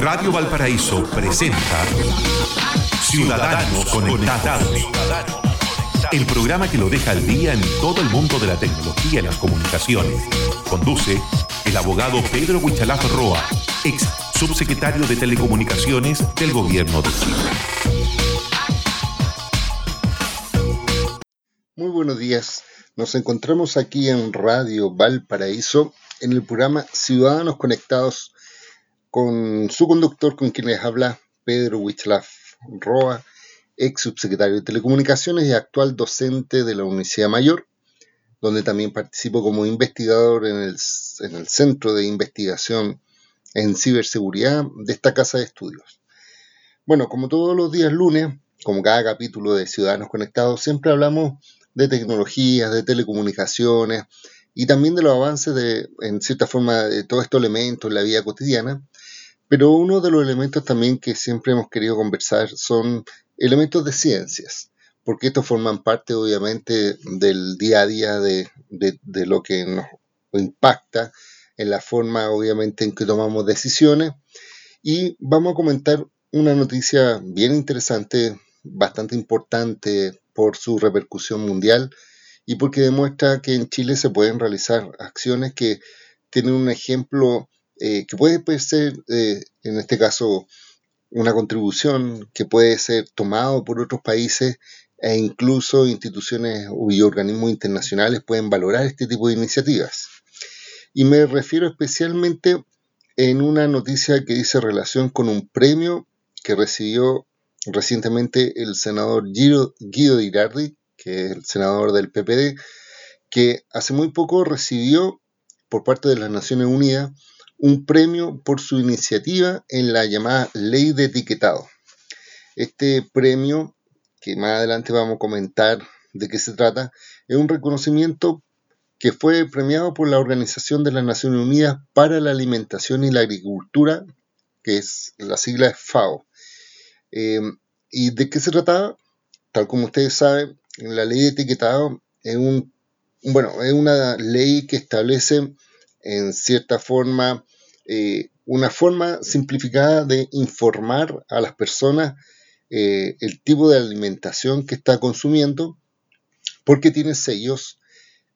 Radio Valparaíso presenta Ciudadanos Conectados. El programa que lo deja al día en todo el mundo de la tecnología y las comunicaciones. Conduce el abogado Pedro Huichalaf Roa, ex subsecretario de Telecomunicaciones del Gobierno de Chile. Muy buenos días. Nos encontramos aquí en Radio Valparaíso en el programa Ciudadanos Conectados con su conductor, con quien les habla Pedro Huichalaf Roa, ex subsecretario de Telecomunicaciones y actual docente de la Universidad Mayor, donde también participo como investigador en el, en el Centro de Investigación en Ciberseguridad de esta casa de estudios. Bueno, como todos los días lunes, como cada capítulo de Ciudadanos Conectados, siempre hablamos de tecnologías, de telecomunicaciones y también de los avances de, en cierta forma, de todos estos elementos en la vida cotidiana. Pero uno de los elementos también que siempre hemos querido conversar son elementos de ciencias, porque estos forman parte obviamente del día a día de, de lo que nos impacta en la forma obviamente en que tomamos decisiones. Y vamos a comentar una noticia bien interesante, bastante importante por su repercusión mundial y porque demuestra que en Chile se pueden realizar acciones que tienen un ejemplo eh, que puede, ser, eh, en este caso, una contribución que puede ser tomado por otros países e incluso instituciones y organismos internacionales pueden valorar este tipo de iniciativas. Y me refiero especialmente en una noticia que dice relación con un premio que recibió recientemente el senador Guido, Guido Irardi, que es el senador del PPD, que hace muy poco recibió por parte de las Naciones Unidas un premio por su iniciativa en la llamada ley de etiquetado. Este premio, que más adelante vamos a comentar de qué se trata, es un reconocimiento que fue premiado por la Organización de las Naciones Unidas para la Alimentación y la Agricultura, que es la sigla FAO. Em, ¿Y de qué se trataba? Tal como ustedes saben, la ley de etiquetado es, un, bueno, es una ley que establece en cierta forma eh, una forma simplificada de informar a las personas eh, el tipo de alimentación que está consumiendo, porque tiene sellos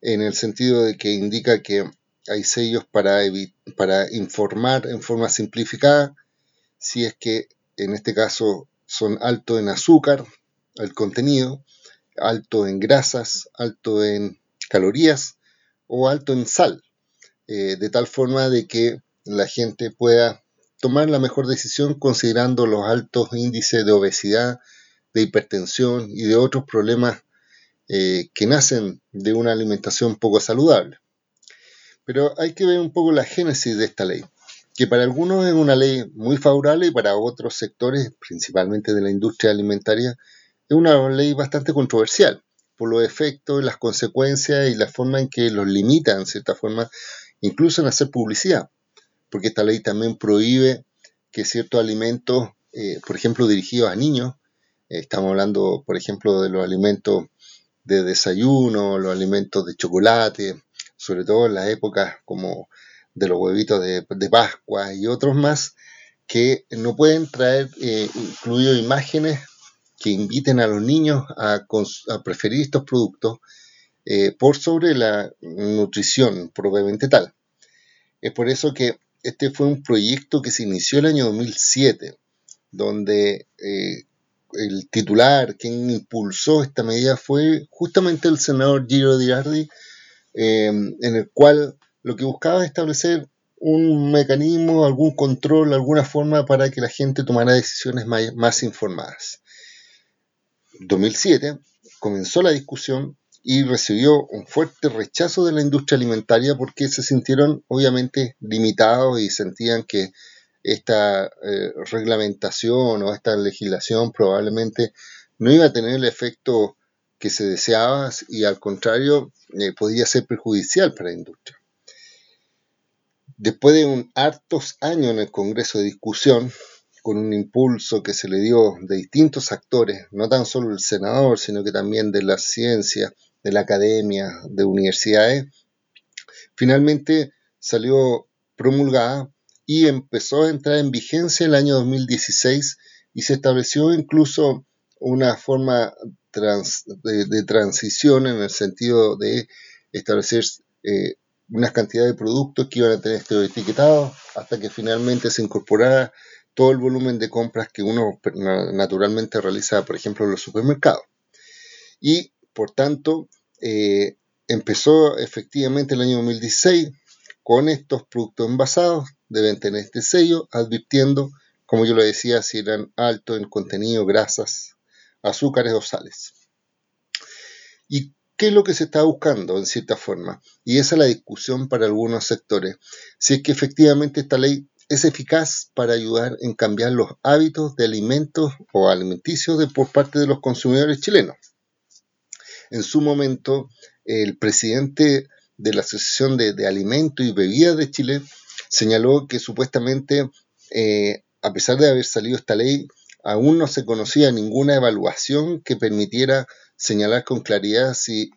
en el sentido de que indica que hay sellos para, para informar en forma simplificada si es que en este caso son alto en azúcar, el contenido, alto en grasas, alto en calorías o alto en sal, eh, de tal forma de que la gente pueda tomar la mejor decisión considerando los altos índices de obesidad, de hipertensión y de otros problemas eh, que nacen de una alimentación poco saludable. Pero hay que ver un poco la génesis de esta ley que para algunos es una ley muy favorable y para otros sectores, principalmente de la industria alimentaria, es una ley bastante controversial por los efectos, las consecuencias y la forma en que los limita, en cierta forma, incluso en hacer publicidad, porque esta ley también prohíbe que ciertos alimentos, eh, por ejemplo, dirigidos a niños, eh, estamos hablando, por ejemplo, de los alimentos de desayuno, los alimentos de chocolate, sobre todo en las épocas como de los huevitos de, Pascua y otros más que no pueden traer eh, incluido imágenes que inviten a los niños a, preferir estos productos eh, por sobre la nutrición propiamente tal. Es por eso que este fue un proyecto que se inició el año 2007, donde eh, el titular, quien impulsó esta medida fue justamente el senador Giro Dirardi, en el cual lo que buscaba es establecer un mecanismo, algún control, alguna forma para que la gente tomara decisiones más, informadas. En 2007 comenzó la discusión y recibió un fuerte rechazo de la industria alimentaria porque se sintieron obviamente limitados y sentían que esta eh, reglamentación o esta legislación probablemente no iba a tener el efecto que se deseaba y al contrario eh, podía ser perjudicial para la industria. Después de un hartos años en el Congreso de discusión, con un impulso que se le dio de distintos actores, no tan solo el senador, sino que también de la ciencia, de la academia, de universidades, finalmente salió promulgada y empezó a entrar en vigencia el año 2016 y se estableció incluso una forma de, transición en el sentido de establecer eh, unas cantidades de productos que iban a tener este etiquetado hasta que finalmente se incorporara todo el volumen de compras que uno naturalmente realiza, por ejemplo, en los supermercados. Y, por tanto, eh, empezó efectivamente el año 2016 con estos productos envasados, deben tener este sello, advirtiendo, como yo lo decía, si eran altos en contenido, grasas, azúcares o sales. ¿Y qué es lo que se está buscando en cierta forma? Y esa es la discusión para algunos sectores. Si es que efectivamente esta ley es eficaz para ayudar en cambiar los hábitos de alimentos o alimenticios de, por parte de los consumidores chilenos. En su momento, el presidente de la Asociación de, Alimentos y Bebidas de Chile señaló que supuestamente, eh, a pesar de haber salido esta ley, aún no se conocía ninguna evaluación que permitiera señalar con claridad si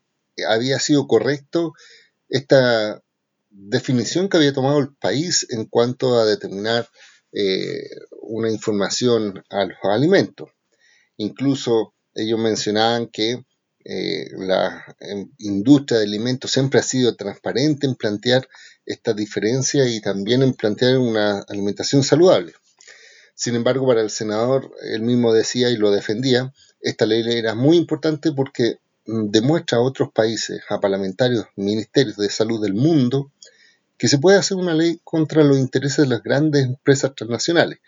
había sido correcto esta definición que había tomado el país en cuanto a determinar eh, una información a los alimentos. Incluso ellos mencionaban que eh, la em, industria de alimentos siempre ha sido transparente en plantear esta diferencia y también en plantear una alimentación saludable. Sin embargo, para el senador, él mismo decía y lo defendía, esta ley era muy importante porque mm, demuestra a otros países, a parlamentarios, ministerios de salud del mundo, que se puede hacer una ley contra los intereses de las grandes empresas transnacionales.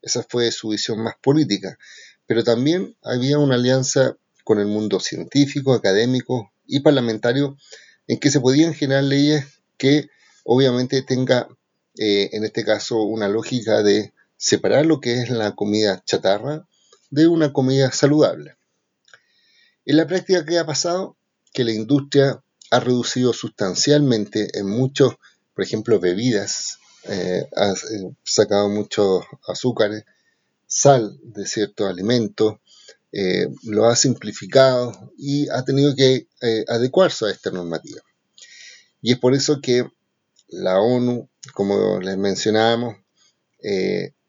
Esa fue su visión más política. Pero también había una alianza con el mundo científico, académico y parlamentario en que se podían generar leyes que obviamente tenga, eh, en este caso, una lógica de separar lo que es la comida chatarra de una comida saludable. En la práctica, ¿qué ha pasado? Que la industria ha reducido sustancialmente en muchos, por ejemplo, bebidas, eh, ha eh, sacado muchos azúcares, sal de ciertos alimentos, eh, lo ha simplificado y ha tenido que adecuarse a esta normativa. Y es por eso que la ONU, como les mencionábamos,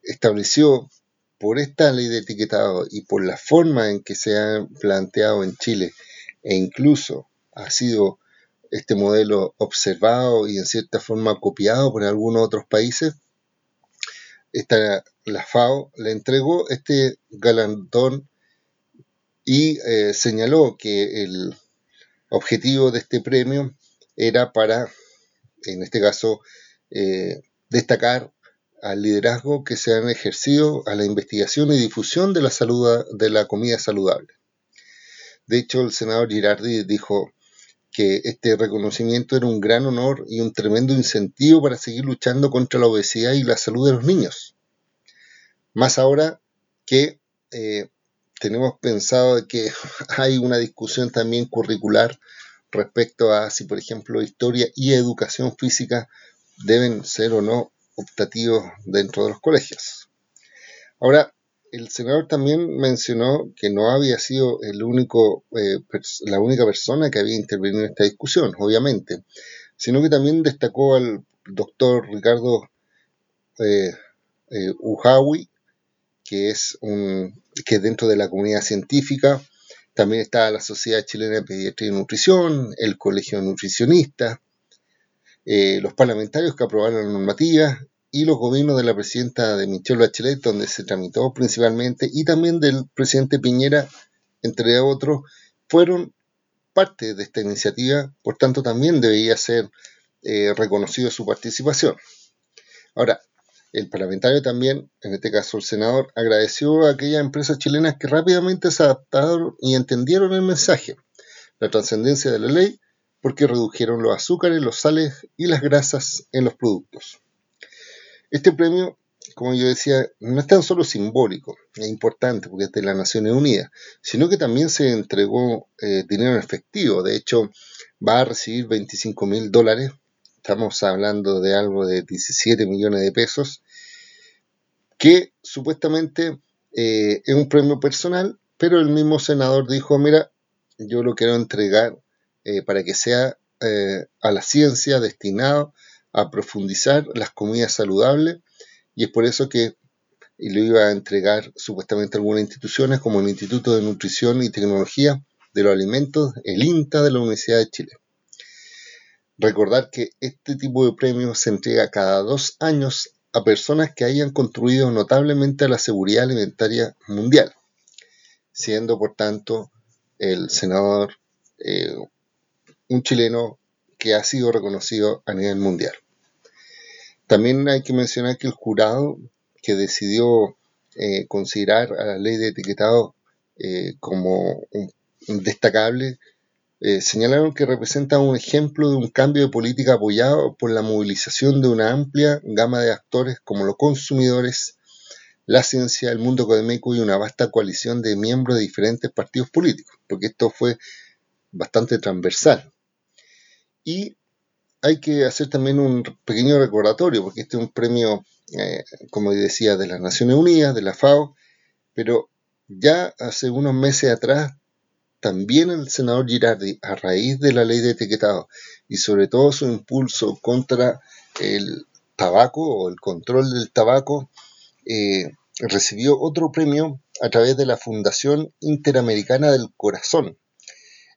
estableció por esta ley de etiquetado y por la forma en que se ha planteado en Chile e incluso ha sido este modelo observado y en cierta forma copiado por algunos otros países, esta, la FAO le entregó este galardón y eh, señaló que el objetivo de este premio era para, en este caso, eh, destacar al liderazgo que se han ejercido a la investigación y difusión de la, salud, de la comida saludable. De hecho, el senador Girardi dijo que este reconocimiento era un gran honor y un tremendo incentivo para seguir luchando contra la obesidad y la salud de los niños. Más ahora que eh, tenemos pensado que hay una discusión también curricular respecto a si, por ejemplo, historia y educación física deben ser o no optativos dentro de los colegios. Ahora, el senador también mencionó que no había sido el único, eh, la única persona que había intervenido en esta discusión, obviamente, sino que también destacó al doctor Ricardo eh, eh, que es un, que dentro de la comunidad científica también está la Sociedad Chilena de Pediatría y Nutrición, el Colegio de Nutricionistas, eh, los parlamentarios que aprobaron la normativa y los gobiernos de la presidenta de Michelle Bachelet, donde se tramitó principalmente, y también del presidente Piñera, entre otros, fueron parte de esta iniciativa, por tanto también debería ser eh, reconocido su participación. Ahora, el parlamentario también, en este caso el senador, agradeció a aquellas empresas chilenas que rápidamente se adaptaron y entendieron el mensaje, la trascendencia de la ley porque redujeron los azúcares, los sales y las grasas en los productos. Este premio, como yo decía, no es tan solo simbólico, es importante porque es de las Naciones Unidas, sino que también se entregó eh, dinero en efectivo. De hecho, va a recibir 25 mil dólares. Estamos hablando de algo de 17 millones de pesos, que supuestamente eh, es un premio personal, pero el mismo senador dijo, mira, yo lo quiero entregar eh, para que sea eh, a la ciencia destinado a profundizar las comidas saludables y es por eso que lo iba a entregar supuestamente a algunas instituciones como el Instituto de Nutrición y Tecnología de los Alimentos, el INTA de la Universidad de Chile. Recordar que este tipo de premios se entrega cada dos años a personas que hayan contribuido notablemente a la seguridad alimentaria mundial, siendo por tanto el senador eh, un chileno que ha sido reconocido a nivel mundial. También hay que mencionar que el jurado que decidió eh, considerar a la ley de etiquetado eh, como destacable eh, señalaron que representa un ejemplo de un cambio de política apoyado por la movilización de una amplia gama de actores como los consumidores, la ciencia, el mundo académico y una vasta coalición de miembros de diferentes partidos políticos, porque esto fue bastante transversal. Y hay que hacer también un pequeño recordatorio, porque este es un premio, eh, como decía, de las Naciones Unidas, de la FAO, pero ya hace unos meses atrás también el senador Girardi, a raíz de la ley de etiquetado y sobre todo su impulso contra el tabaco o el control del tabaco, eh, recibió otro premio a través de la Fundación Interamericana del Corazón,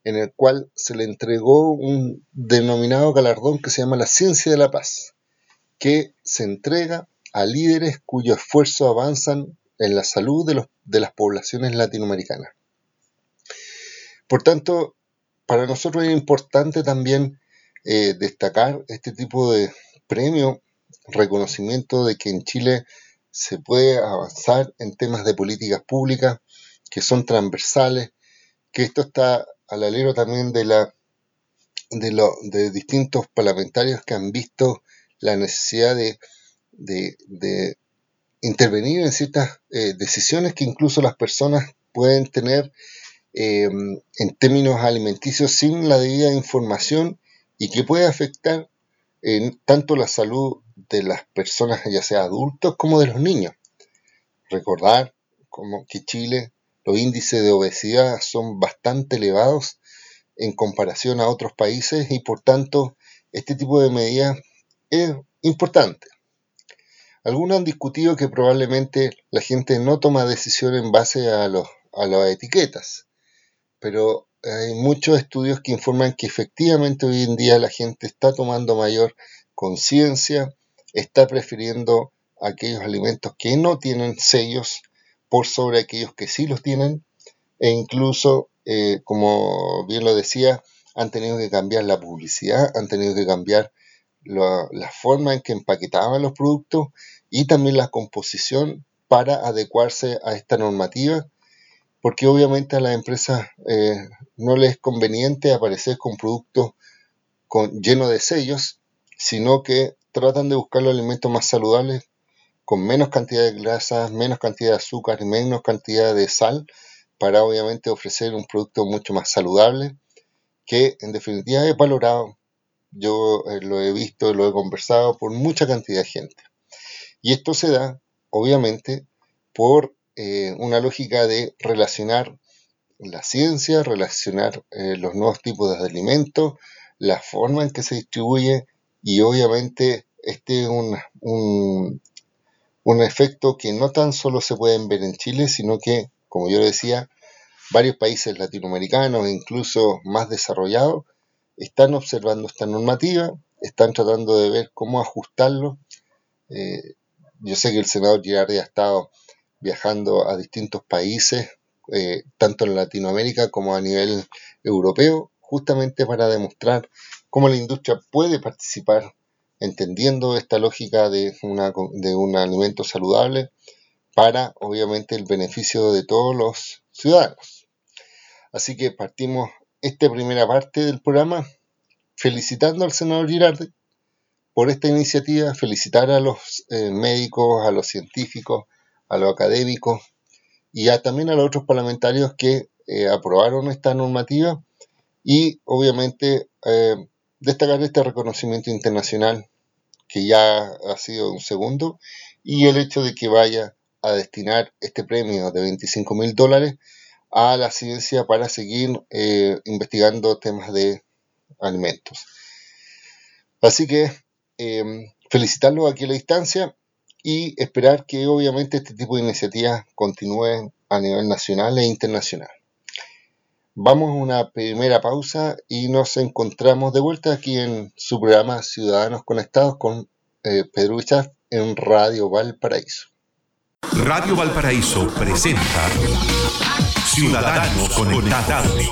en el cual se le entregó un denominado galardón que se llama la Ciencia de la Paz, que se entrega a líderes cuyos esfuerzos avanzan en la salud de, de las poblaciones latinoamericanas. Por tanto, para nosotros es importante también eh, destacar este tipo de premio, reconocimiento de que en Chile se puede avanzar en temas de políticas públicas que son transversales, que esto está al alero también de la de, lo, de distintos parlamentarios que han visto la necesidad de, de, intervenir en ciertas eh, decisiones que incluso las personas pueden tener Em, en términos alimenticios sin la debida información y que puede afectar en tanto la salud de las personas, ya sea adultos como de los niños. Recordar como que Chile los índices de obesidad son bastante elevados en comparación a otros países y por tanto este tipo de medidas es importante. Algunos han discutido que probablemente la gente no toma decisiones en base a, los, a las etiquetas, pero hay muchos estudios que informan que efectivamente hoy en día la gente está tomando mayor conciencia, está prefiriendo aquellos alimentos que no tienen sellos por sobre aquellos que sí los tienen e incluso, eh, como bien lo decía, han tenido que cambiar la publicidad, han tenido que cambiar la forma en que empaquetaban los productos y también la composición para adecuarse a esta normativa porque obviamente a las empresas eh, no les es conveniente aparecer con productos con, llenos de sellos, sino que tratan de buscar los alimentos más saludables con menos cantidad de grasas, menos cantidad de azúcar y menos cantidad de sal, para obviamente ofrecer un producto mucho más saludable, que en definitiva es valorado. Yo eh, lo he visto, lo he conversado por mucha cantidad de gente. Y esto se da, obviamente, por eh, una lógica de relacionar la ciencia, relacionar eh, los nuevos tipos de alimentos, la forma en que se distribuye y obviamente este es un, un, efecto que no tan solo se puede ver en Chile, sino que, como yo decía, varios países latinoamericanos, incluso más desarrollados, están observando esta normativa, están tratando de ver cómo ajustarlo. Eh, yo sé que el senador Girardi ha estado viajando a distintos países, eh, tanto en Latinoamérica como a nivel europeo, justamente para demostrar cómo la industria puede participar entendiendo esta lógica de, una, de un alimento saludable para, obviamente, el beneficio de todos los ciudadanos. Así que partimos esta primera parte del programa felicitando al senador Girardi por esta iniciativa, felicitar a los eh, médicos, a los científicos, a los académicos y también a los otros parlamentarios que eh, aprobaron esta normativa y obviamente eh, destacar este reconocimiento internacional que ya ha sido un segundo y el hecho de que vaya a destinar este premio de 25 mil dólares a la ciencia para seguir eh, investigando temas de alimentos. Así que felicitarlos aquí a la distancia y esperar que obviamente este tipo de iniciativas continúen a nivel nacional e internacional. Vamos a una primera pausa y nos encontramos de vuelta aquí en su programa Ciudadanos Conectados con eh, Pedro Huichaf en Radio Valparaíso. Radio Valparaíso presenta Ciudadanos Conectados.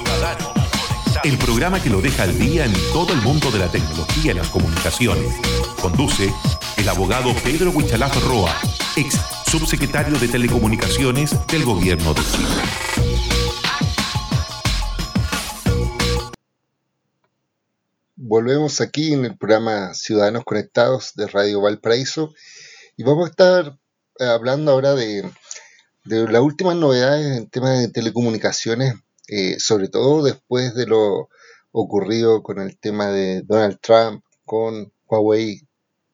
El programa que lo deja al día en todo el mundo de la tecnología y las comunicaciones. Conduce el abogado Pedro Huichalaf Roa, ex subsecretario de Telecomunicaciones del Gobierno de Chile. Volvemos aquí en el programa Ciudadanos Conectados de Radio Valparaíso y vamos a estar eh, hablando ahora de, las últimas novedades en temas de telecomunicaciones, eh, sobre todo después de lo ocurrido con el tema de Donald Trump, con Huawei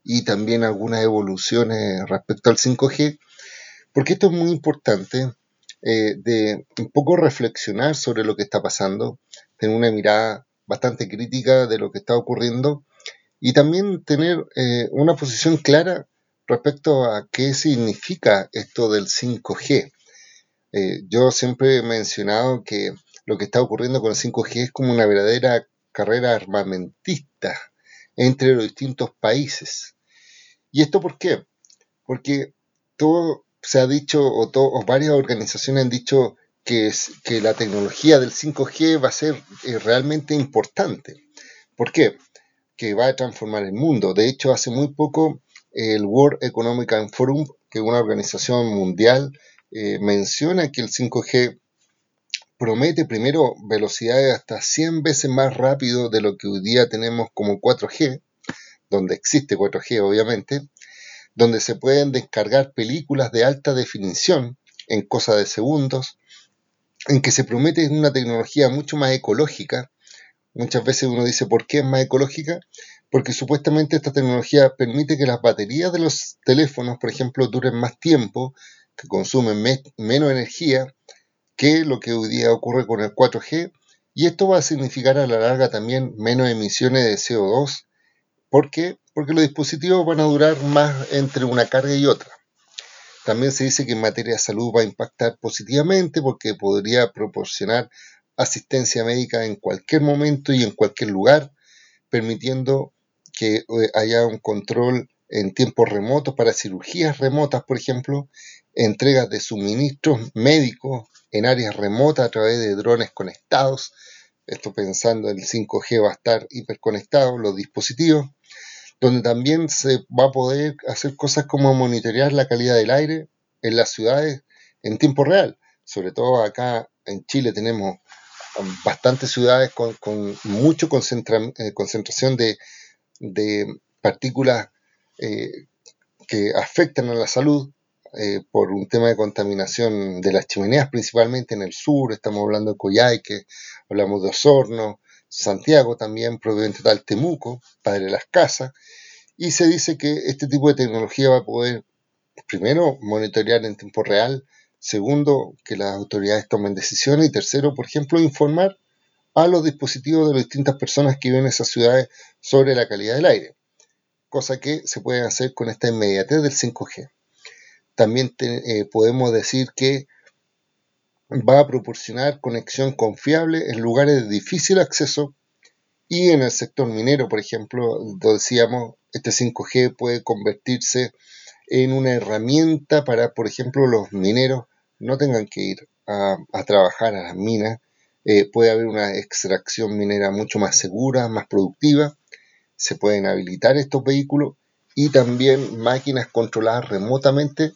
y también algunas evoluciones respecto al 5G, porque esto es muy importante eh, de un poco reflexionar sobre lo que está pasando, tener una mirada bastante crítica de lo que está ocurriendo y también tener eh, una posición clara respecto a qué significa esto del 5G. Eh, yo siempre he mencionado que lo que está ocurriendo con el 5G es como una verdadera carrera armamentista entre los distintos países. ¿Y esto por qué? Porque todo se ha dicho, o, o varias organizaciones han dicho que, que la tecnología del 5G va a ser eh, realmente importante. ¿Por qué? Que va a transformar el mundo. De hecho, hace muy poco el World Economic Forum, que es una organización mundial, eh, menciona que el 5G promete primero velocidades hasta 100 veces más rápido de lo que hoy día tenemos como 4G, donde existe 4G obviamente, donde se pueden descargar películas de alta definición en cosa de segundos, en que se promete una tecnología mucho más ecológica. Muchas veces uno dice, ¿por qué es más ecológica? Porque supuestamente esta tecnología permite que las baterías de los teléfonos, por ejemplo, duren más tiempo, que consumen menos energía que lo que hoy día ocurre con el 4G. Y esto va a significar a la larga también menos emisiones de CO2. ¿Por qué? Porque los dispositivos van a durar más entre una carga y otra. También se dice que en materia de salud va a impactar positivamente porque podría proporcionar asistencia médica en cualquier momento y en cualquier lugar, permitiendo que eh, haya un control en tiempos remotos para cirugías remotas, por ejemplo, entregas de suministros médicos en áreas remotas a través de drones conectados. Esto pensando en el 5G va a estar hiperconectado, los dispositivos donde también se va a poder hacer cosas como monitorear la calidad del aire en las ciudades en tiempo real. Sobre todo acá en Chile tenemos bastantes ciudades con, con mucha eh, concentración de, partículas eh, que afectan a la salud eh, por un tema de contaminación de las chimeneas, principalmente en el sur, estamos hablando de Coyhaique, hablamos de Osorno, Santiago también, probablemente tal Temuco, Padre de las Casas, y se dice que este tipo de tecnología va a poder, primero, monitorear en tiempo real, segundo, que las autoridades tomen decisiones y tercero, por ejemplo, informar a los dispositivos de las distintas personas que viven en esas ciudades sobre la calidad del aire, cosa que se puede hacer con esta inmediatez del 5G. También eh, podemos decir que va a proporcionar conexión confiable en lugares de difícil acceso y en el sector minero, por ejemplo, decíamos, este 5G puede convertirse en una herramienta para, por ejemplo, los mineros no tengan que ir a, trabajar a las minas, eh, puede haber una extracción minera mucho más segura, más productiva, se pueden habilitar estos vehículos y también máquinas controladas remotamente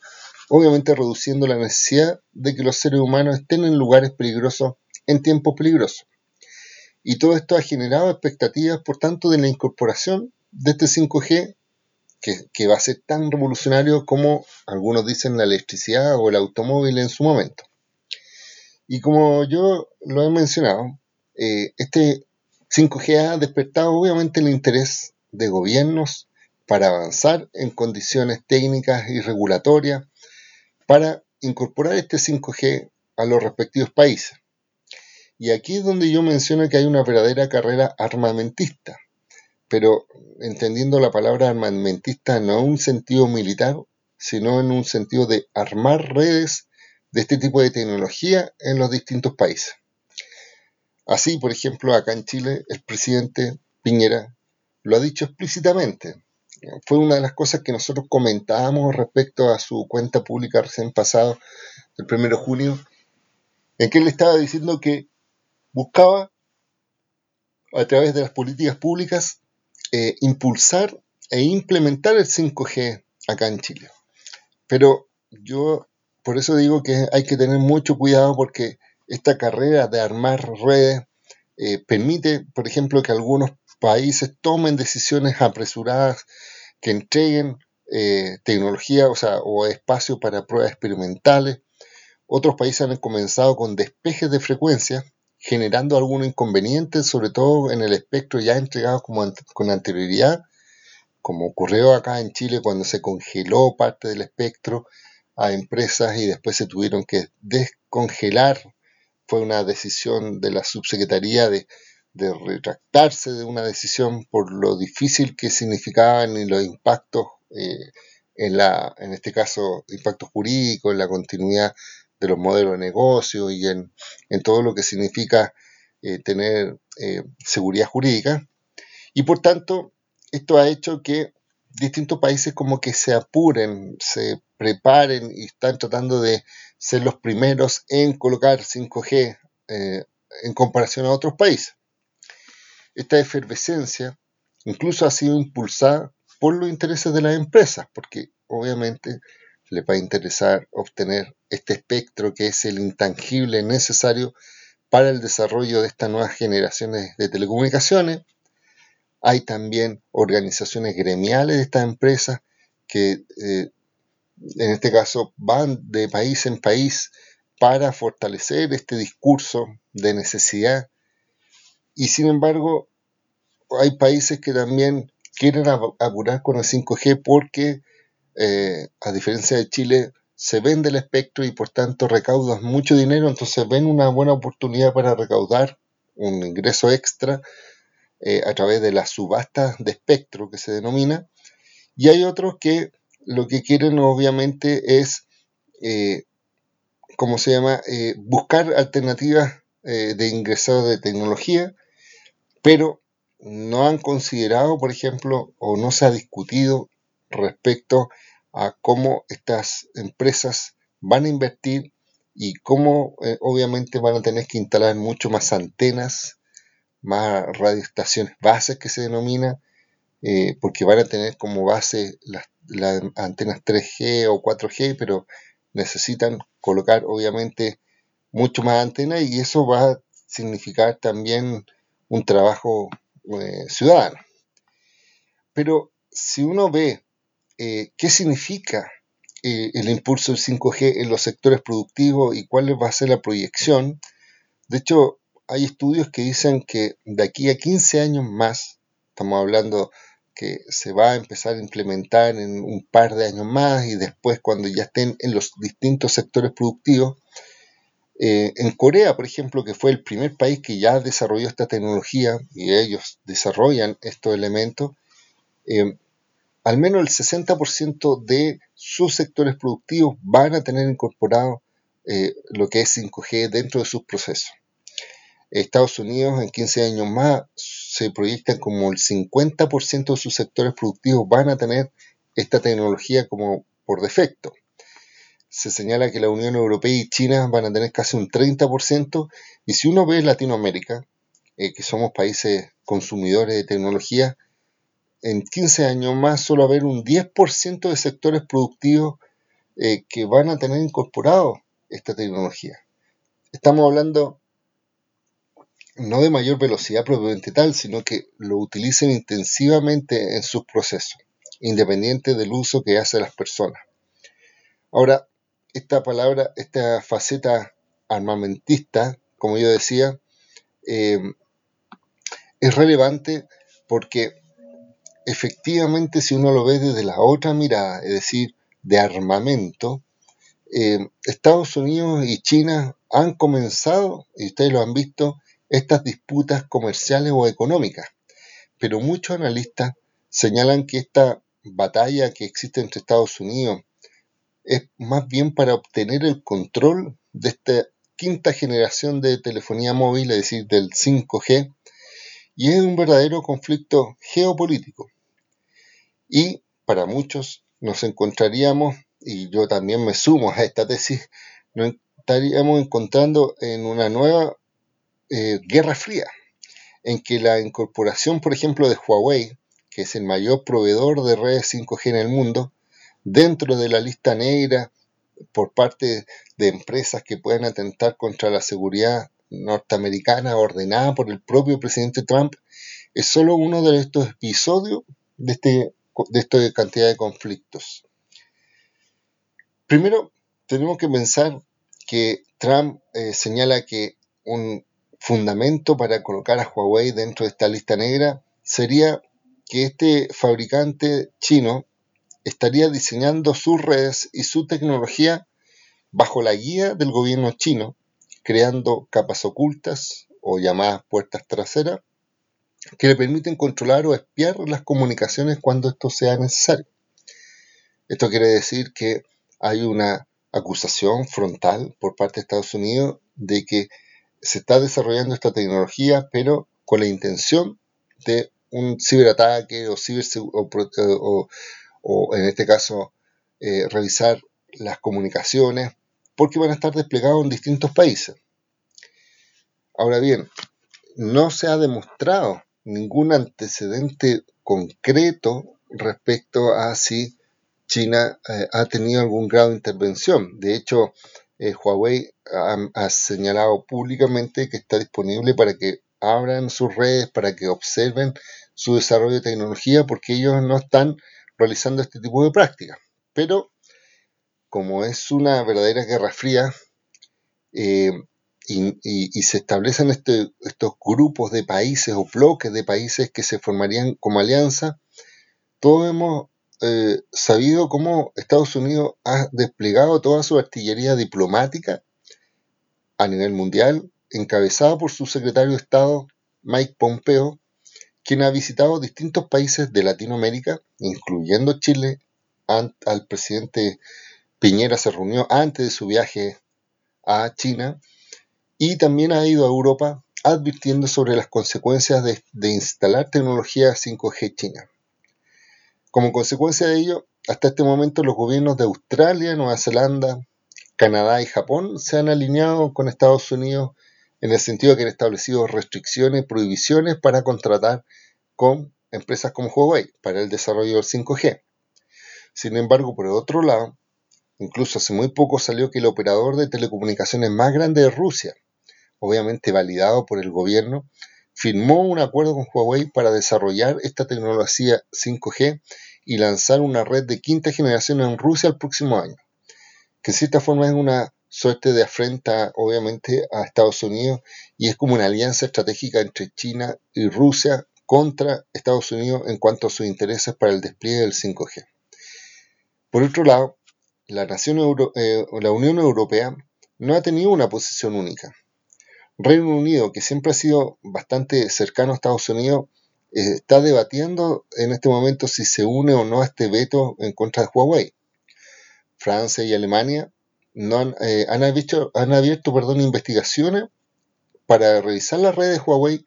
obviamente reduciendo la necesidad de que los seres humanos estén en lugares peligrosos en tiempos peligrosos. Y todo esto ha generado expectativas, por tanto, de la incorporación de este 5G, que, va a ser tan revolucionario como algunos dicen la electricidad o el automóvil en su momento. Y como yo lo he mencionado, eh, este 5G ha despertado obviamente el interés de gobiernos para avanzar en condiciones técnicas y regulatorias para incorporar este 5G a los respectivos países. Y aquí es donde yo menciono que hay una verdadera carrera armamentista, pero entendiendo la palabra armamentista no en un sentido militar, sino en un sentido de armar redes de este tipo de tecnología en los distintos países. Así, por ejemplo, acá en Chile, el presidente Piñera lo ha dicho explícitamente. Fue una de las cosas que nosotros comentábamos respecto a su cuenta pública recién pasado, el 1 de junio, en que él estaba diciendo que buscaba, a través de las políticas públicas, eh, impulsar e implementar el 5G acá en Chile. Pero yo por eso digo que hay que tener mucho cuidado porque esta carrera de armar redes eh, permite, por ejemplo, que algunos países tomen decisiones apresuradas que entreguen eh, tecnología o, sea, o espacio para pruebas experimentales. Otros países han comenzado con despejes de frecuencia, generando algunos inconvenientes, sobre todo en el espectro ya entregado como con anterioridad, como ocurrió acá en Chile cuando se congeló parte del espectro a empresas y después se tuvieron que descongelar. Fue una decisión de la subsecretaría de, retractarse de una decisión por lo difícil que significaban y los impactos, eh, en, la, en este caso, impactos jurídicos, en la continuidad de los modelos de negocio y en, todo lo que significa eh, tener eh, seguridad jurídica. Y por tanto, esto ha hecho que distintos países como que se apuren, se preparen y están tratando de ser los primeros en colocar 5G eh, en comparación a otros países. Esta efervescencia incluso ha sido impulsada por los intereses de las empresas, porque obviamente les va a interesar obtener este espectro que es el intangible necesario para el desarrollo de estas nuevas generaciones de telecomunicaciones hay también organizaciones gremiales de estas empresas que eh, en este caso van de país en país para fortalecer este discurso de necesidad. Y sin embargo, hay países que también quieren apurar con el 5G porque, eh, a diferencia de Chile, se vende el espectro y por tanto recaudan mucho dinero, entonces ven una buena oportunidad para recaudar un ingreso extra eh, a través de la subasta de espectro que se denomina, y hay otros que lo que quieren obviamente es, eh, ¿cómo se llama?, eh, buscar alternativas de ingresado de tecnología, pero no han considerado, por ejemplo, o no se ha discutido respecto a cómo estas empresas van a invertir y cómo obviamente van a tener que instalar mucho más antenas más radioestaciones bases que se denomina, eh, porque van a tener como base las, antenas 3G o 4G, pero necesitan colocar obviamente mucho más antenas y eso va a significar también un trabajo eh, ciudadano. Pero si uno ve eh, qué significa el impulso del 5G en los sectores productivos y cuál va a ser la proyección, de hecho, hay estudios que dicen que de aquí a 15 años más, estamos hablando que se va a empezar a implementar en un par de años más y después cuando ya estén en los distintos sectores productivos. Eh, en Corea, por ejemplo, que fue el primer país que ya desarrolló esta tecnología y ellos desarrollan estos elementos, eh, al menos el 60% de sus sectores productivos van a tener incorporado eh, lo que es 5G dentro de sus procesos. Estados Unidos en 15 años más se proyecta como el 50% de sus sectores productivos van a tener esta tecnología como por defecto. Se señala que la Unión Europea y China van a tener casi un 30% y si uno ve Latinoamérica, eh, que somos países consumidores de tecnología, en 15 años más solo haber un 10% de sectores productivos eh, que van a tener incorporado esta tecnología. Estamos hablando no de mayor velocidad propiamente tal, sino que lo utilicen intensivamente en sus procesos, independiente del uso que hace las personas. Ahora, esta palabra, esta faceta armamentista, como yo decía, eh, es relevante porque efectivamente si uno lo ve desde la otra mirada, es decir, de armamento, eh, Estados Unidos y China han comenzado, y ustedes lo han visto, estas disputas comerciales o económicas. Pero muchos analistas señalan que esta batalla que existe entre Estados Unidos es más bien para obtener el control de esta quinta generación de telefonía móvil, es decir, del 5G, y es un verdadero conflicto geopolítico. Y para muchos nos encontraríamos, y yo también me sumo a esta tesis, nos estaríamos encontrando en una nueva eh, guerra fría, en que la incorporación, por ejemplo, de Huawei, que es el mayor proveedor de redes 5G en el mundo, dentro de la lista negra por parte de empresas que puedan atentar contra la seguridad norteamericana ordenada por el propio presidente Trump, es solo uno de estos episodios de, este, de esta cantidad de conflictos. Primero, tenemos que pensar que Trump eh, señala que un fundamento para colocar a Huawei dentro de esta lista negra sería que este fabricante chino estaría diseñando sus redes y su tecnología bajo la guía del gobierno chino, creando capas ocultas o llamadas puertas traseras que le permiten controlar o espiar las comunicaciones cuando esto sea necesario. Esto quiere decir que hay una acusación frontal por parte de Estados Unidos de que se está desarrollando esta tecnología, pero con la intención de un ciberataque o, o, o, en este caso eh, revisar las comunicaciones, porque van a estar desplegados en distintos países. Ahora bien, no se ha demostrado ningún antecedente concreto respecto a si China eh, ha tenido algún grado de intervención. De hecho, eh, Huawei ha, señalado públicamente que está disponible para que abran sus redes, para que observen su desarrollo de tecnología, porque ellos no están realizando este tipo de prácticas. Pero, como es una verdadera guerra fría, eh, y, se establecen este, estos grupos de países o bloques de países que se formarían como alianza, todos hemos eh, sabido cómo Estados Unidos ha desplegado toda su artillería diplomática a nivel mundial, encabezada por su secretario de Estado, Mike Pompeo, quien ha visitado distintos países de Latinoamérica, incluyendo Chile. Al presidente Piñera se reunió antes de su viaje a China y también ha ido a Europa advirtiendo sobre las consecuencias de, instalar tecnología 5G china. Como consecuencia de ello, hasta este momento los gobiernos de Australia, Nueva Zelanda, Canadá y Japón se han alineado con Estados Unidos en el sentido de que han establecido restricciones prohibiciones para contratar con empresas como Huawei para el desarrollo del 5G. Sin embargo, por otro lado, incluso hace muy poco salió que el operador de telecomunicaciones más grande de Rusia, obviamente validado por el gobierno, firmó un acuerdo con Huawei para desarrollar esta tecnología 5G y lanzar una red de quinta generación en Rusia el próximo año, que en cierta forma es una suerte de afrenta obviamente a Estados Unidos y es como una alianza estratégica entre China y Rusia contra Estados Unidos en cuanto a sus intereses para el despliegue del 5G. Por otro lado, la, nación eh, la Unión Europea no ha tenido una posición única. Reino Unido, que siempre ha sido bastante cercano a Estados Unidos, eh, está debatiendo en este momento si se une o no a este veto en contra de Huawei. Francia y Alemania no han, eh, abierto, han abierto perdón, investigaciones para revisar las redes de Huawei,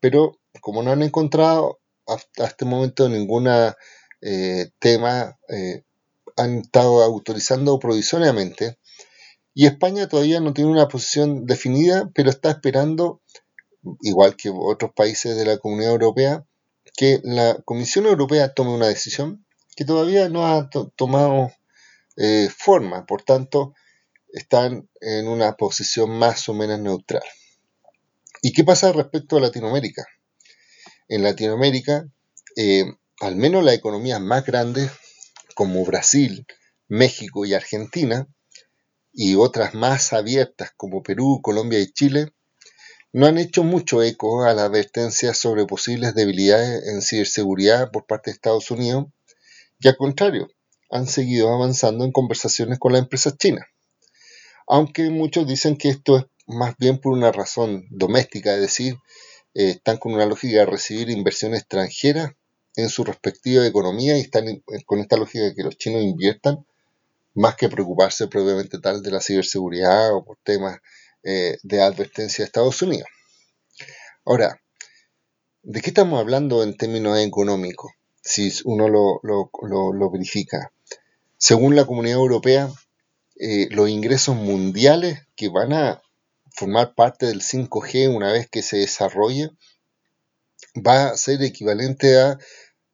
pero como no han encontrado hasta este momento ningún eh, tema, han estado autorizando provisoriamente y España todavía no tiene una posición definida, pero está esperando, igual que otros países de la Comunidad Europea, que la Comisión Europea tome una decisión que todavía no ha tomado eh, forma. Por tanto, están en una posición más o menos neutral. ¿Y qué pasa respecto a Latinoamérica? En Latinoamérica, eh, al menos las economías más grandes, como Brasil, México y Argentina, y otras más abiertas como Perú, Colombia y Chile, no han hecho mucho eco a la advertencia sobre posibles debilidades en ciberseguridad por parte de Estados Unidos y al contrario, han seguido avanzando en conversaciones con las empresas chinas. Aunque muchos dicen que esto es más bien por una razón doméstica, es decir, eh, están con una lógica de recibir inversión extranjera en su respectiva economía y están con esta lógica de que los chinos inviertan más que preocuparse probablemente tal de la ciberseguridad o por temas eh, de advertencia de Estados Unidos. Ahora, ¿de qué estamos hablando en términos económicos? Si uno lo, verifica. Según la Comunidad Europea, eh, los ingresos mundiales que van a formar parte del 5G una vez que se desarrolle va a ser equivalente a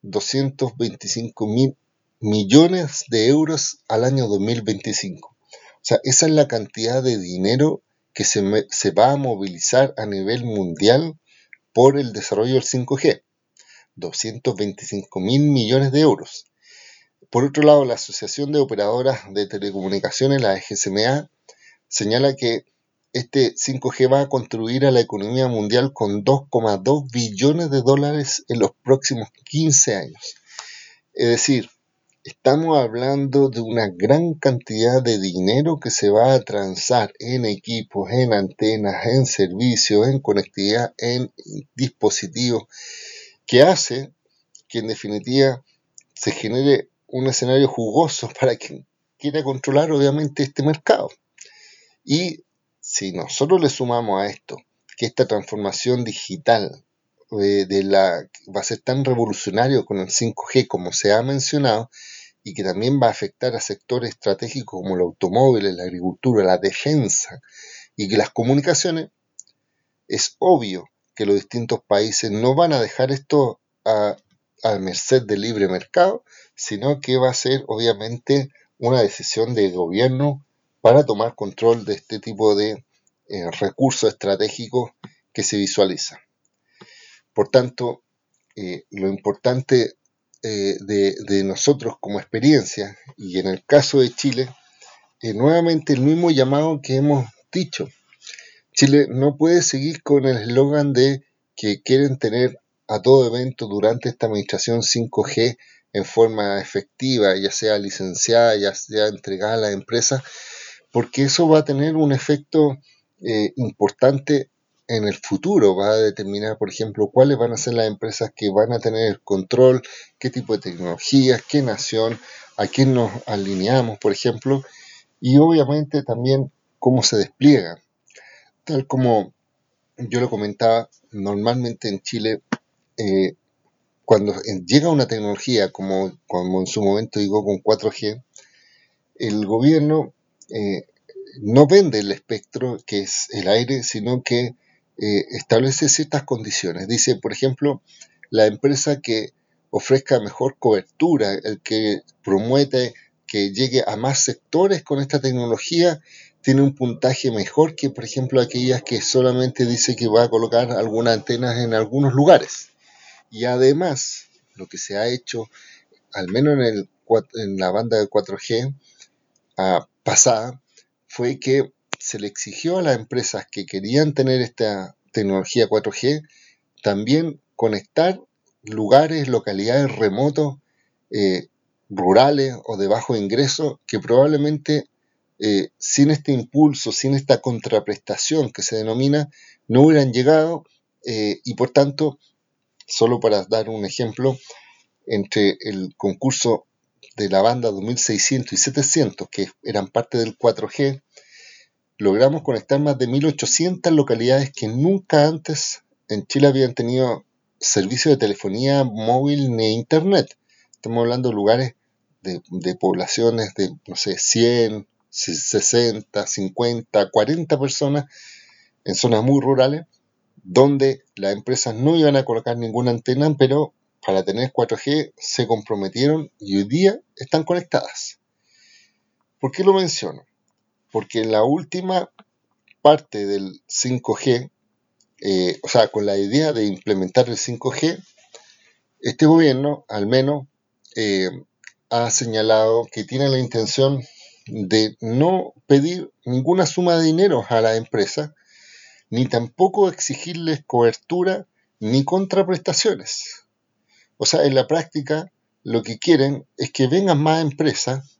225 mil millones de euros al año 2025. O sea, esa es la cantidad de dinero que se, se va a movilizar a nivel mundial por el desarrollo del 5G. 225 mil millones de euros. Por otro lado, la Asociación de Operadoras de Telecomunicaciones, la EGSMA, señala que este 5G va a contribuir a la economía mundial con 2,2 billones de dólares en los próximos 15 años. Es decir, estamos hablando de una gran cantidad de dinero que se va a transar en equipos, en antenas, en servicios, en conectividad, en dispositivos, que hace que en definitiva se genere un escenario jugoso para quien quiera controlar obviamente este mercado. Y si nosotros le sumamos a esto que esta transformación digital eh, de la, va a ser tan revolucionario con el 5G como se ha mencionado y que también va a afectar a sectores estratégicos como el automóvil, la agricultura, la defensa y que las comunicaciones, es obvio que los distintos países no van a dejar esto a, a merced del libre mercado, sino que va a ser obviamente una decisión de gobierno para tomar control de este tipo de eh, recursos estratégicos que se visualizan. Por tanto, eh, lo importante eh, de, nosotros como experiencia, y en el caso de Chile, nuevamente el mismo llamado que hemos dicho. Chile no puede seguir con el eslogan de que quieren tener a todo evento durante esta administración 5G en forma efectiva, ya sea licenciada, ya sea entregada a la empresa, porque eso va a tener un efecto eh, importante en el futuro. Va a determinar, por ejemplo, cuáles van a ser las empresas que van a tener el control, qué tipo de tecnologías, qué nación, a quién nos alineamos, por ejemplo, y obviamente también cómo se despliega. Tal como yo lo comentaba, normalmente en Chile, eh, cuando llega una tecnología, como, en su momento digo con 4G, el gobierno eh, no vende el espectro que es el aire, sino que eh, establece ciertas condiciones. Dice, por ejemplo, la empresa que ofrezca mejor cobertura, el que promuete que llegue a más sectores con esta tecnología, tiene un puntaje mejor que, por ejemplo, aquellas que solamente dice que va a colocar algunas antenas en algunos lugares. Y además, lo que se ha hecho, al menos en, el, en la banda de 4G ah, pasada, fue que se le exigió a las empresas que querían tener esta tecnología 4G también conectar lugares, localidades remotos, eh, rurales o de bajo ingreso que probablemente eh, sin este impulso, sin esta contraprestación que se denomina, no hubieran llegado eh, y por tanto, solo para dar un ejemplo, entre el concurso de la banda 2600 y 700, que eran parte del 4G, logramos conectar más de 1800 localidades que nunca antes en Chile habían tenido servicio de telefonía móvil ni internet. Estamos hablando de lugares de, de poblaciones de, no sé, 100, 60, 50, 40 personas en zonas muy rurales, donde las empresas no iban a colocar ninguna antena, pero para tener 4G se comprometieron y hoy día están conectadas. ¿Por qué lo menciono? Porque en la última parte del 5G, eh, o sea, con la idea de implementar el 5G, este gobierno al menos eh, ha señalado que tiene la intención de no pedir ninguna suma de dinero a la empresa, ni tampoco exigirles cobertura ni contraprestaciones. O sea, en la práctica lo que quieren es que vengan más empresas,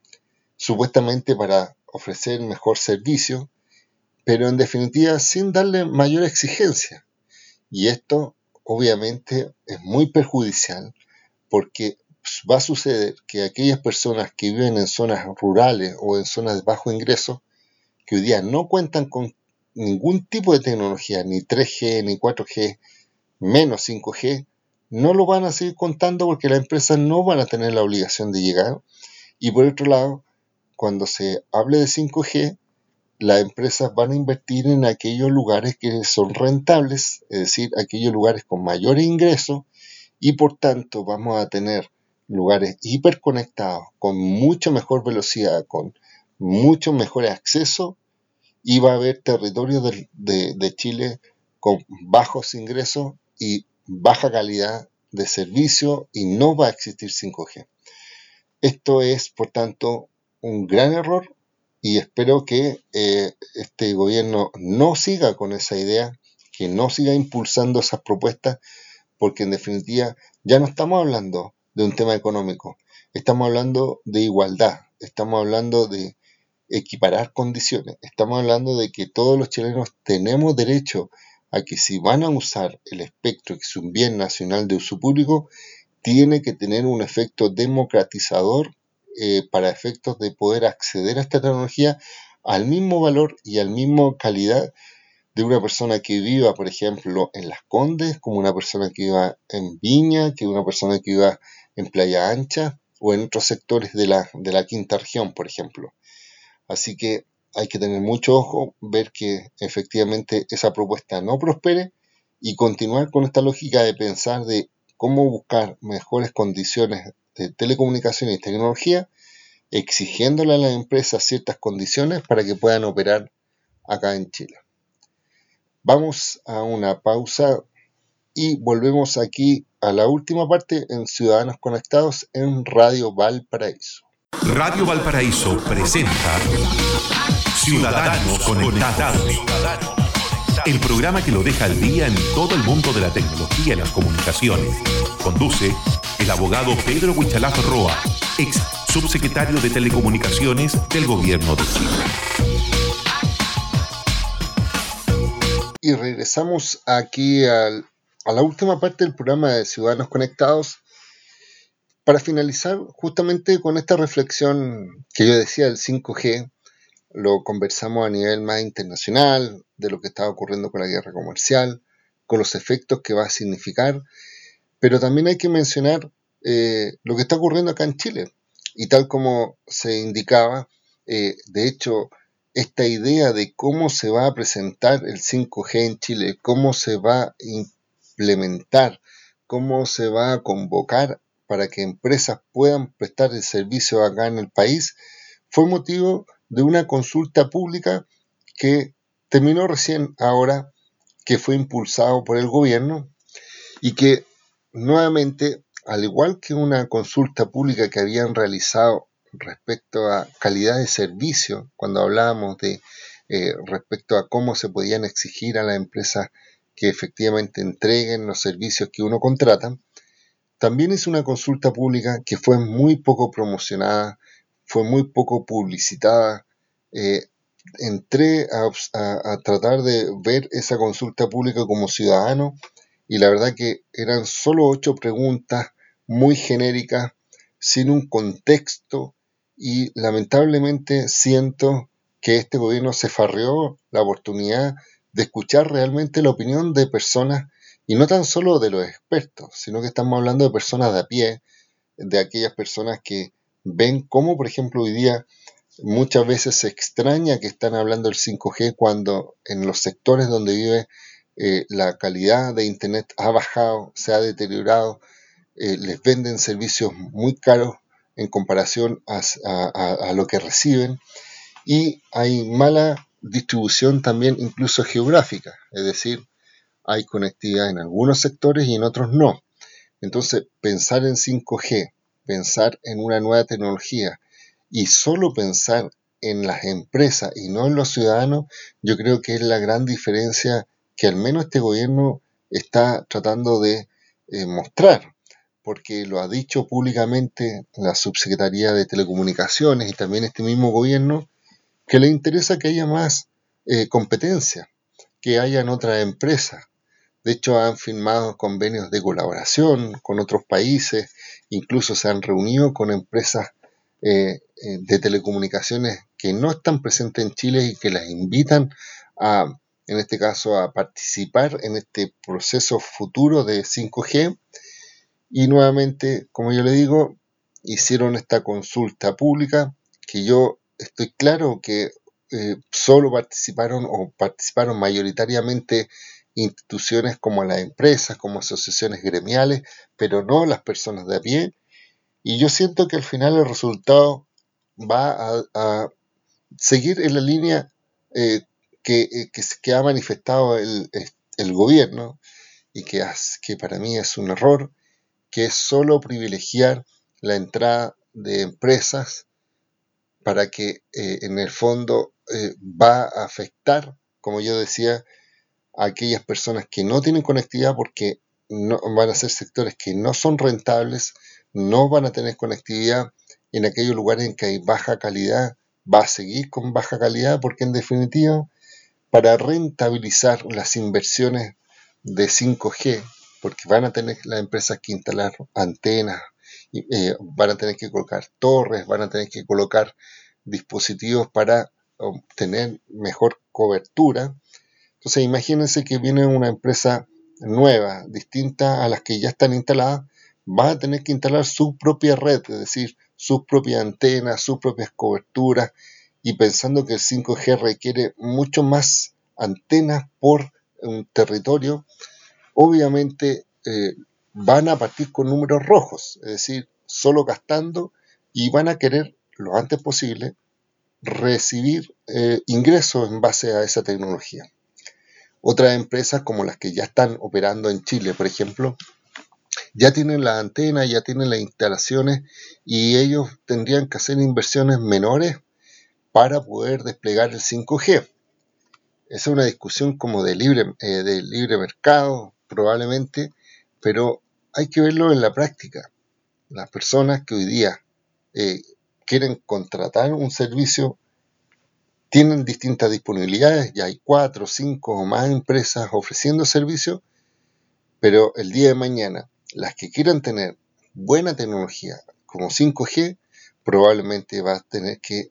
supuestamente para ofrecer mejor servicio, pero en definitiva sin darle mayor exigencia. Y esto obviamente es muy perjudicial porque va a suceder que aquellas personas que viven en zonas rurales o en zonas de bajo ingreso, que hoy día no cuentan con ningún tipo de tecnología, ni 3G, ni 4G, menos 5G, no lo van a seguir contando porque las empresas no van a tener la obligación de llegar. Y por otro lado, cuando se hable de 5G, las empresas van a invertir en aquellos lugares que son rentables, es decir, aquellos lugares con mayor ingreso, y por tanto vamos a tener lugares hiperconectados, con mucha mejor velocidad, con mucho mejor acceso, va a haber territorios de, de Chile con bajos ingresos y baja calidad de servicio y no va a existir 5G. Esto es, por tanto, un gran error y espero que eh, este gobierno no siga con esa idea, que no siga impulsando esas propuestas, porque en definitiva ya no estamos hablando de un tema económico, estamos hablando de igualdad, estamos hablando de equiparar condiciones, estamos hablando de que todos los chilenos tenemos derecho a que si van a usar el espectro, que es un bien nacional de uso público, tiene que tener un efecto democratizador eh, para efectos de poder acceder a esta tecnología al mismo valor y al mismo calidad de una persona que viva, por ejemplo, en Las Condes, como una persona que viva en Viña, que una persona que viva en Playa Ancha o en otros sectores de la, de la quinta región, por ejemplo. Así que hay que tener mucho ojo, ver que efectivamente esa propuesta no prospere y continuar con esta lógica de pensar de cómo buscar mejores condiciones de telecomunicaciones y tecnología, exigiéndole a las empresas ciertas condiciones para que puedan operar acá en Chile. Vamos a una pausa y volvemos aquí a la última parte en Ciudadanos Conectados en Radio Valparaíso. Radio Valparaíso presenta Ciudadanos Conectados. El programa que lo deja al día en todo el mundo de la tecnología y las comunicaciones. Conduce el abogado Pedro Huichalaf Roa, ex subsecretario de Telecomunicaciones del Gobierno de Chile. Y regresamos aquí a la última parte del programa de Ciudadanos Conectados para finalizar justamente con esta reflexión que yo decía del 5G, lo conversamos a nivel más internacional, de lo que está ocurriendo con la guerra comercial, con los efectos que va a significar pero también hay que mencionar eh, lo que está ocurriendo acá en Chile. Y tal como se indicaba, eh, de hecho, esta idea de cómo se va a presentar el 5G en Chile, cómo se va a implementar, cómo se va a convocar para que empresas puedan prestar el servicio acá en el país, fue motivo de una consulta pública que terminó recién ahora, que fue impulsado por el gobierno y que nuevamente, al igual que una consulta pública que habían realizado respecto a calidad de servicio, cuando hablábamos de eh, respecto a cómo se podían exigir a las empresas que efectivamente entreguen los servicios que uno contrata, también es una consulta pública que fue muy poco promocionada, fue muy poco publicitada. Eh, entré a, tratar de ver esa consulta pública como ciudadano y la verdad que eran solo ocho preguntas muy genéricas, sin un contexto y lamentablemente siento que este gobierno se farreó la oportunidad de escuchar realmente la opinión de personas y no tan solo de los expertos, sino que estamos hablando de personas de a pie, de aquellas personas que ven cómo, por ejemplo, hoy día muchas veces se extraña que están hablando del 5G cuando en los sectores donde vive eh, la calidad de Internet ha bajado, se ha deteriorado, eh, les venden servicios muy caros en comparación a, lo que reciben. Y hay mala distribución también incluso geográfica, es decir, hay conectividad en algunos sectores y en otros no. Entonces, pensar en 5G, pensar en una nueva tecnología y solo pensar en las empresas y no en los ciudadanos, yo creo que es la gran diferencia que al menos este gobierno está tratando de eh, mostrar, porque lo ha dicho públicamente la subsecretaría de Telecomunicaciones y también este mismo gobierno, que le interesa que haya más eh, competencia, que hayan otras empresas, De hecho, han firmado convenios de colaboración con otros países, incluso se han reunido con empresas eh, eh, de telecomunicaciones que no están presentes en Chile y que las invitan a, en este caso, a participar en este proceso futuro de 5G. Y nuevamente, como yo le digo, hicieron esta consulta pública que yo estoy claro que eh, solo participaron o participaron mayoritariamente instituciones como las empresas, como asociaciones gremiales, pero no las personas de a pie. Y yo siento que al final el resultado va a, seguir en la línea eh, eh, que, ha manifestado el, gobierno y que, que para mí es un error, que es solo privilegiar la entrada de empresas para que eh, en el fondo va a afectar, como yo decía, a aquellas personas que no tienen conectividad porque no, van a ser sectores que no son rentables, no van a tener conectividad en aquellos lugares en que hay baja calidad, va a seguir con baja calidad porque en definitiva para rentabilizar las inversiones de 5G, porque van a tener las empresas que instalar antenas, eh, van a tener que colocar torres, van a tener que colocar dispositivos para obtener mejor cobertura. Entonces imagínense que viene una empresa nueva, distinta a las que ya están instaladas, va a tener que instalar su propia red, es decir, sus propias antenas, sus propias coberturas, y pensando que el 5G requiere mucho más antenas por un territorio, obviamente eh, van a partir con números rojos, es decir, solo gastando y van a querer lo antes posible recibir eh, ingresos en base a esa tecnología. Otras empresas como las que ya están operando en Chile, por ejemplo, ya tienen la antena, ya tienen las instalaciones y ellos tendrían que hacer inversiones menores para poder desplegar el 5G. Esa es una discusión como de libre, eh, de libre mercado, probablemente, pero hay que verlo en la práctica. Las personas que hoy día eh, quieren contratar un servicio tienen distintas disponibilidades, ya hay cuatro, cinco o más empresas ofreciendo servicios, pero el día de mañana las que quieran tener buena tecnología como 5G, probablemente va a tener que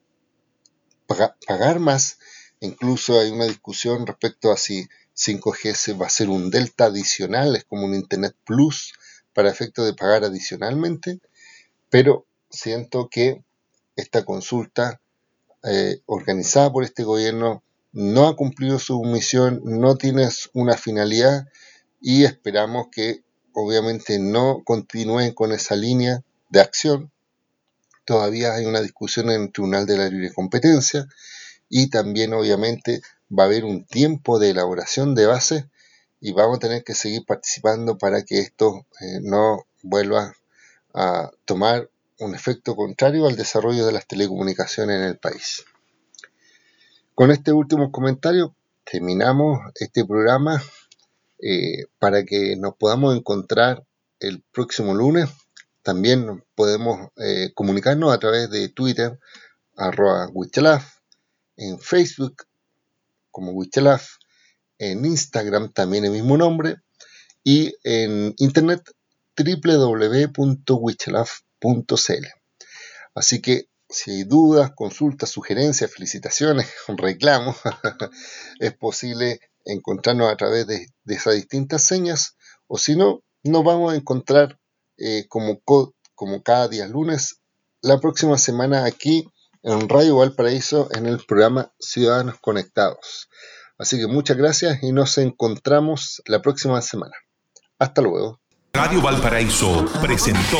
pagar más. Incluso hay una discusión respecto a si 5G se va a ser un delta adicional, es como un Internet Plus para efecto de pagar adicionalmente, pero siento que esta consulta eh, organizada por este gobierno no ha cumplido su misión, no tiene una finalidad y esperamos que obviamente no continúen con esa línea de acción. Todavía hay una discusión en el Tribunal de la Libre Competencia y también obviamente va a haber un tiempo de elaboración de bases y vamos a tener que seguir participando para que esto eh, no vuelva a tomar un efecto contrario al desarrollo de las telecomunicaciones en el país. Con este último comentario terminamos este programa eh, para que nos podamos encontrar el próximo lunes. También podemos eh, comunicarnos a través de Twitter, arroba Wichelaf, en Facebook como Wichelaf, en Instagram también el mismo nombre y en internet www.wichelaf.cl. Así que si hay dudas, consultas, sugerencias, felicitaciones, reclamos, es posible encontrarnos a través de, esas distintas señas, o si no, nos vamos a encontrar eh, como, como cada día lunes la próxima semana aquí en Radio Valparaíso en el programa Ciudadanos Conectados. Así que muchas gracias y nos encontramos la próxima semana. Hasta luego. Radio Valparaíso presentó